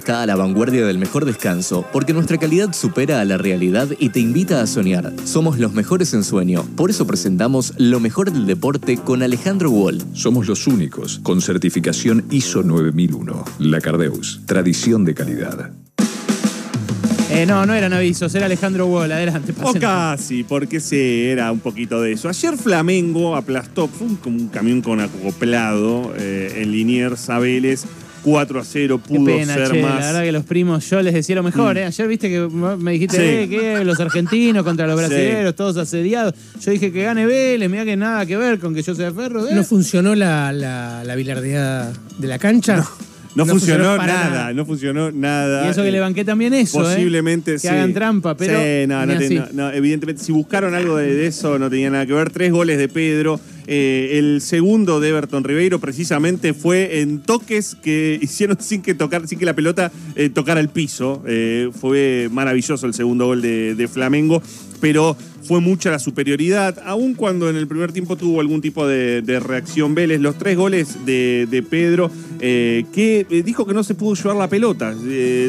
está a la vanguardia del mejor descanso, porque nuestra calidad supera a la realidad y te invita a soñar. Somos los mejores en sueño, por eso presentamos lo mejor del deporte con Alejandro Wall. Somos los únicos con certificación ISO 9001. La Cardeus, tradición de calidad. Eh, no, no eran avisos, era Alejandro Wall. Adelante, O casi, porque sí, era un poquito de eso. Ayer Flamengo aplastó, fue un, como un camión con acoplado eh, en Liniers a Vélez. 4 a 0, Qué pudo pena, ser che, más. La verdad que los primos, yo les decía lo mejor, Mm. ¿eh? Ayer viste que me dijiste Sí. eh, que los argentinos contra los Sí. brasileños, todos asediados. Yo dije que gane Vélez, mira que nada que ver con que yo sea ferro. ¿eh? ¿No funcionó la, la, la bilardía de la cancha? No, No funcionó, nada, nada. no funcionó nada. y eso que Eh, le banqué también eso, ¿eh? Posiblemente Que sí. hagan trampa, pero Sí, no, no, ni te- así. no, no, evidentemente, si buscaron algo de, de eso, no tenía nada que ver. Tres goles de Pedro. Eh, el segundo de Everton Ribeiro, precisamente, fue en toques que hicieron sin que tocar, sin que la pelota eh, tocara el piso. Eh, fue maravilloso el segundo gol de, Flamengo, pero fue mucha la superioridad, aun cuando en el primer tiempo tuvo algún tipo de, reacción Vélez. Los tres goles de, Pedro, que dijo que no se pudo llevar la pelota.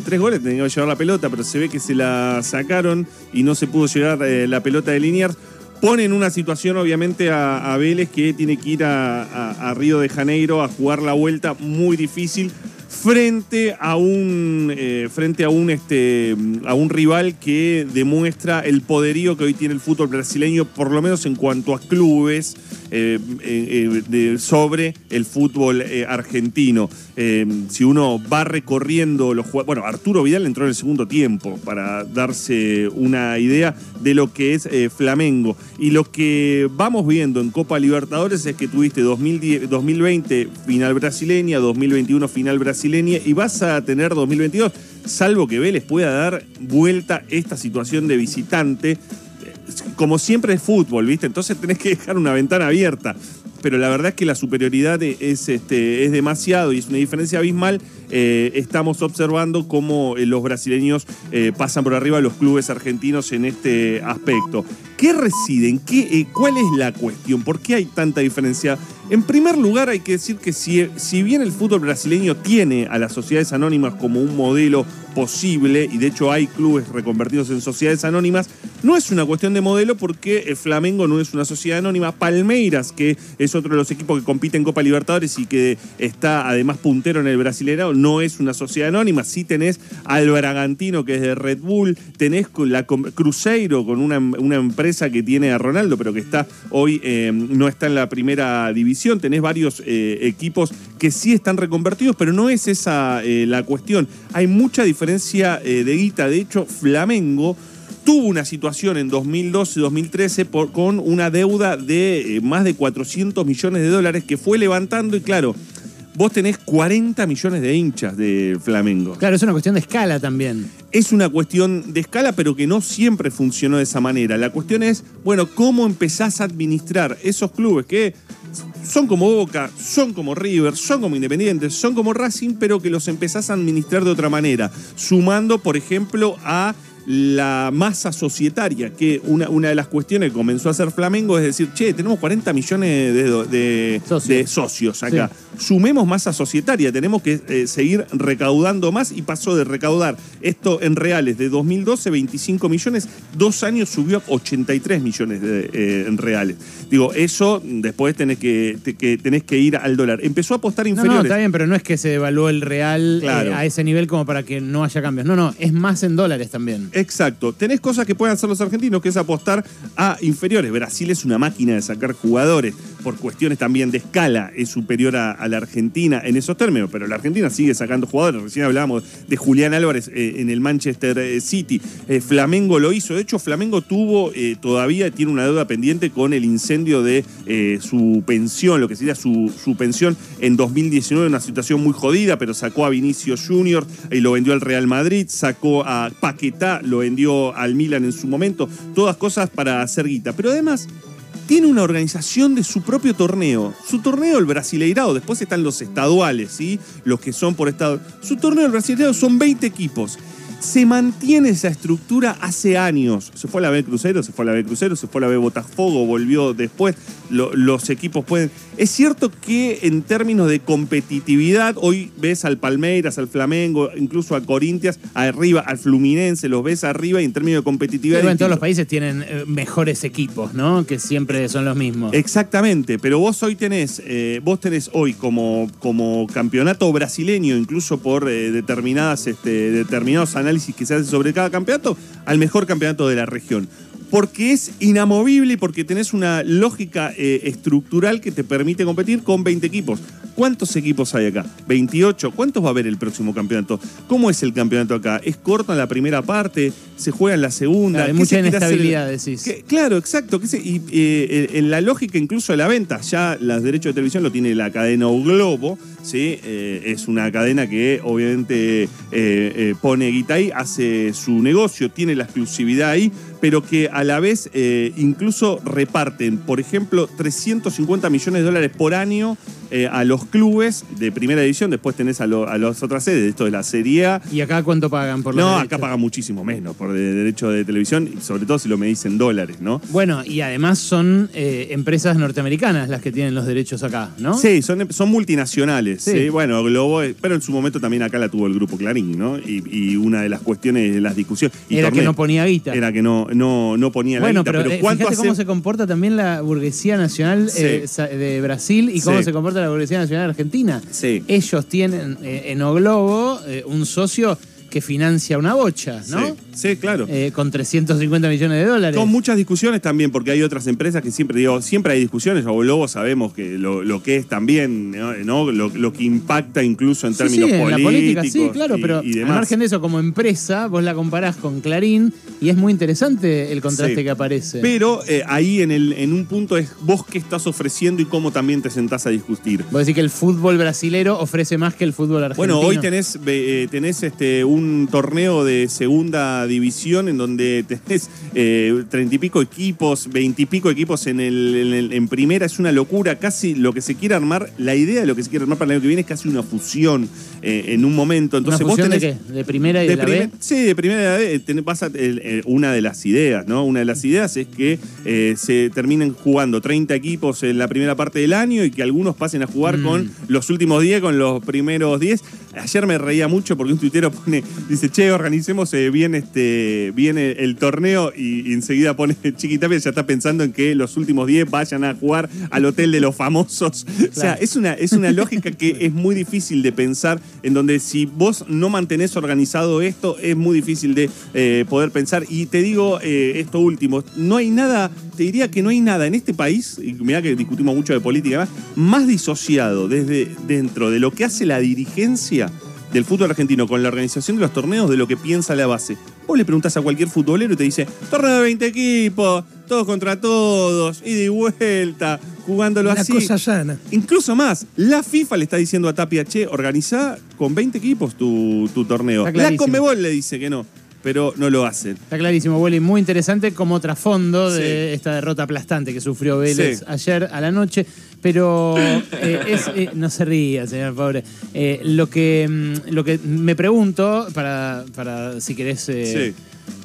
Tres goles tenía que llevar la pelota, pero se ve que se la sacaron y no se pudo llevar la pelota de Liniers. Pone en una situación, obviamente, a, Vélez que tiene que ir a Río de Janeiro a jugar la vuelta muy difícil frente a un eh, frente a un este a un rival que demuestra el poderío que hoy tiene el fútbol brasileño por lo menos en cuanto a clubes eh, eh, eh, sobre el fútbol argentino. Si uno va recorriendo los jue- bueno Arturo Vidal entró en el segundo tiempo para darse una idea de lo que es Flamengo. Y lo que vamos viendo en Copa Libertadores es que tuviste 2010 2020 final brasileña 2021 final brasileña y vas a tener 2022 salvo que Vélez pueda dar vuelta esta situación de visitante como siempre es fútbol, ¿viste? Entonces tenés que dejar una ventana abierta. Pero la verdad es que la superioridad es, este, es demasiado y es una diferencia abismal. Eh, estamos observando cómo eh, los brasileños eh, pasan por arriba a los clubes argentinos en este aspecto. ¿Qué residen? ¿Qué, eh, ¿Cuál es la cuestión? ¿Por qué hay tanta diferencia? En primer lugar, hay que decir que si, si bien el fútbol brasileño tiene a las sociedades anónimas como un modelo posible, y de hecho hay clubes reconvertidos en sociedades anónimas, no es una cuestión de modelo porque el Flamengo no es una sociedad anónima. Palmeiras, que es otro de los equipos que compite en Copa Libertadores y que está además puntero en el Brasileirao, no es una sociedad anónima. Sí tenés al Bragantino, que es de Red Bull, tenés la Cruzeiro, con una, empresa que tiene a Ronaldo, pero que está hoy eh, no está en la primera división. Tenés varios eh, equipos que sí están reconvertidos, pero no es esa eh, la cuestión. Hay mucha diferencia eh, de guita. De hecho, Flamengo tuvo una situación en 2012-2013 por- con una deuda de eh, más de 400 millones de dólares que fue levantando y claro, vos tenés 40 millones de hinchas de Flamengo. Claro, es una cuestión de escala también. Es una cuestión de escala, pero que no siempre funcionó de esa manera. La cuestión es, bueno, cómo empezás a administrar esos clubes que son como Boca, son como River, son como Independientes, son como Racing, pero que los empezás a administrar de otra manera, sumando, por ejemplo, a la masa societaria, que una, una de las cuestiones que comenzó a hacer Flamengo es decir, che, tenemos 40 millones de, de- Socios. de socios acá. Sumemos masa societaria, tenemos que eh, seguir recaudando más y pasó de recaudar esto en reales de 2012, 25 millones, dos años subió a 83 millones de, eh, en reales. Digo, eso después tenés que, te- que tenés que ir al dólar. Empezó a apostar No, no, inferiores. está bien, pero no es que se devaluó el real eh, a ese nivel como para que no haya cambios. No, no, es más en dólares también. Exacto. Tenés cosas que pueden hacer los argentinos, que es apostar a inferiores. Brasil es una máquina de sacar jugadores. Por cuestiones también de escala, es superior a, la Argentina en esos términos, pero la Argentina sigue sacando jugadores. Recién hablábamos de Julián Álvarez eh, en el Manchester eh, City. Eh, Flamengo lo hizo. De hecho, Flamengo tuvo, todavía tiene una deuda pendiente con el incendio de su pensión, lo que sería su, su pensión en 2019, una situación muy jodida, pero sacó a Vinicius Junior y lo vendió al Real Madrid, sacó a Paquetá, lo vendió al Milan en su momento, todas cosas para hacer guita. Pero además tiene una organización de su propio torneo. Su torneo, el Brasileirao, después están los estaduales, ¿sí? Los que son por estado. Su torneo, el Brasileirao, son 20 equipos. Se mantiene esa estructura hace años. Se fue a la B Crucero, se fue a la B Crucero, se fue a la B Botafogo, volvió después. Lo- los equipos pueden. Es cierto que en términos de competitividad, hoy ves al Palmeiras, al Flamengo, incluso a Corintias, arriba, al Fluminense, los ves arriba y en términos de competitividad. Pero en todos los países tienen eh, mejores equipos, ¿no? Que siempre son los mismos. Exactamente, pero vos hoy tenés, eh, vos tenés hoy como, como campeonato brasileño, incluso por eh, determinadas, este, determinados análisis que se hacen sobre cada campeonato, al mejor campeonato de la región. Porque es inamovible y porque tenés una lógica eh, estructural que te permite competir con 20 equipos. ¿Cuántos equipos hay acá? ¿28? ¿Cuántos va a haber el próximo campeonato? ¿Cómo es el campeonato acá? ¿Es corto en la primera parte? ¿Se juega en la segunda? Claro, hay ¿Qué mucha se hacer? inestabilidad, decís. ¿Qué- Claro, exacto. que se- y eh, en la lógica incluso de la venta, ya los derechos de televisión lo tiene la cadena O Globo, ¿sí? Eh, es una cadena que obviamente eh, eh, pone guita ahí, hace su negocio, tiene la exclusividad ahí, pero que a la vez eh, incluso reparten, por ejemplo, 350 millones de dólares por año eh, a los clubes de primera división, después tenés a, lo- a las otras sedes, esto de la Serie A, ¿Y acá cuánto pagan por los no, derechos? acá pagan muchísimo menos por de- derecho de televisión, y sobre todo si lo medís en dólares, ¿no? Bueno, y además son eh, empresas norteamericanas las que tienen los derechos acá, ¿no? Sí, son, son multinacionales. Sí. ¿sí? Bueno, Globo, pero en su momento también acá la tuvo el grupo Clarín, ¿no? Y, y una de las cuestiones de las discusiones. y Era que no ponía guita. Era que no, no, no ponía la Bueno, guita, pero, pero, eh, ¿cuánto hace? cómo se comporta también la burguesía nacional Sí. eh, de Brasil y cómo Sí. se comporta la burguesía nacional argentina. Sí. Ellos tienen eh, en O Globo eh, un socio que financia una bocha, ¿no? Sí, claro. Eh, con 350 millones de dólares. Con muchas discusiones también, porque hay otras empresas que siempre, digo, siempre hay discusiones, o Globo sabemos que lo, lo que es también, ¿no? Lo, lo que impacta incluso en Sí, términos sí, en la política, políticos. sí, claro, y- pero y al margen de eso, como empresa, vos la comparás con Clarín y es muy interesante el contraste Sí. que aparece. Pero eh, ahí en, el, en un punto es vos qué estás ofreciendo y cómo también te sentás a discutir. Vos decís que el fútbol brasilero ofrece más que el fútbol argentino. Bueno, hoy tenés, eh, tenés este, un torneo de segunda división en donde tenés eh, treinta y pico equipos, veintipico equipos en, el, en, el- en primera. Es una locura. Casi lo que se quiere armar, la idea de lo que se quiere armar para el año que viene es casi una fusión eh, en un momento. ¿Una Entonces fusión vos de qué? ¿De primera y de, la primer- B? Sí, de primera y de la B. Tenés- vas a- una de las ideas, ¿no? Una de las ideas es que eh, se terminen jugando 30 equipos en la primera parte del año y que algunos pasen a jugar Mm. con los últimos 10, con los primeros 10. Ayer me reía mucho porque un tuitero pone, dice, che, organicemos eh, bien, este, bien el, el torneo y, y enseguida pone Chiquitapia ya está pensando en que los últimos 10 vayan a jugar al hotel de los famosos. O sea, es una, es una lógica que es muy difícil de pensar, en donde si vos no mantenés organizado esto, es muy difícil de eh, poder pensar. Y te digo eh, esto último, no hay nada, te diría que no hay nada en este país, y mira que discutimos mucho de política, y demás, más disociado desde dentro de lo que hace la dirigencia del fútbol argentino con la organización de los torneos de lo que piensa la base. Vos le preguntás a cualquier futbolero y te dice, torneo de 20 equipos, todos contra todos, ida y vuelta, jugándolo La así. cosa sana. Incluso más, la FIFA le está diciendo a Tapia, che, organizá con 20 equipos tu, tu torneo. Está La clarísimo. Conmebol le dice que no, pero no lo hacen. Está clarísimo, Willy. Muy interesante como trasfondo de esta derrota aplastante que sufrió Vélez Sí. ayer a la noche. Pero eh, es, eh, no se ría, señor pobre. Eh, lo, que, mm, lo que me pregunto, para, para si querés. Sí.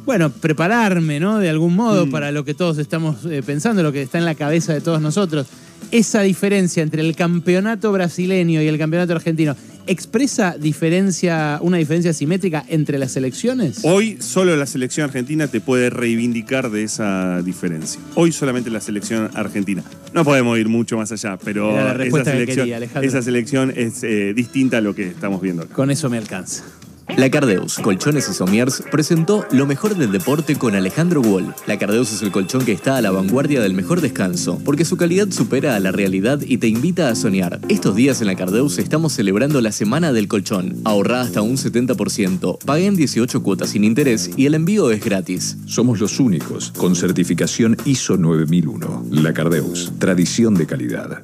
Bueno, prepararme, ¿no? De algún modo Mm. para lo que todos estamos pensando, lo que está en la cabeza de todos nosotros. Esa diferencia entre el campeonato brasileño y el campeonato argentino, ¿expresa diferencia, una diferencia simétrica entre las selecciones? Hoy solo la selección argentina te puede reivindicar de esa diferencia. Hoy solamente la selección argentina. No podemos ir mucho más allá, pero que quería, esa selección es eh, distinta a lo que estamos viendo acá. Con eso me alcanza. La Cardeus, Colchones y Somiers, presentó lo mejor del deporte con Alejandro Wall. La Cardeus es el colchón que está a la vanguardia del mejor descanso, porque su calidad supera a la realidad y te invita a soñar. Estos días en la Cardeus estamos celebrando la Semana del Colchón. Ahorrá hasta un 70%, pagué en 18 cuotas sin interés y el envío es gratis. Somos los únicos con certificación ISO 9001. La Cardeus, tradición de calidad.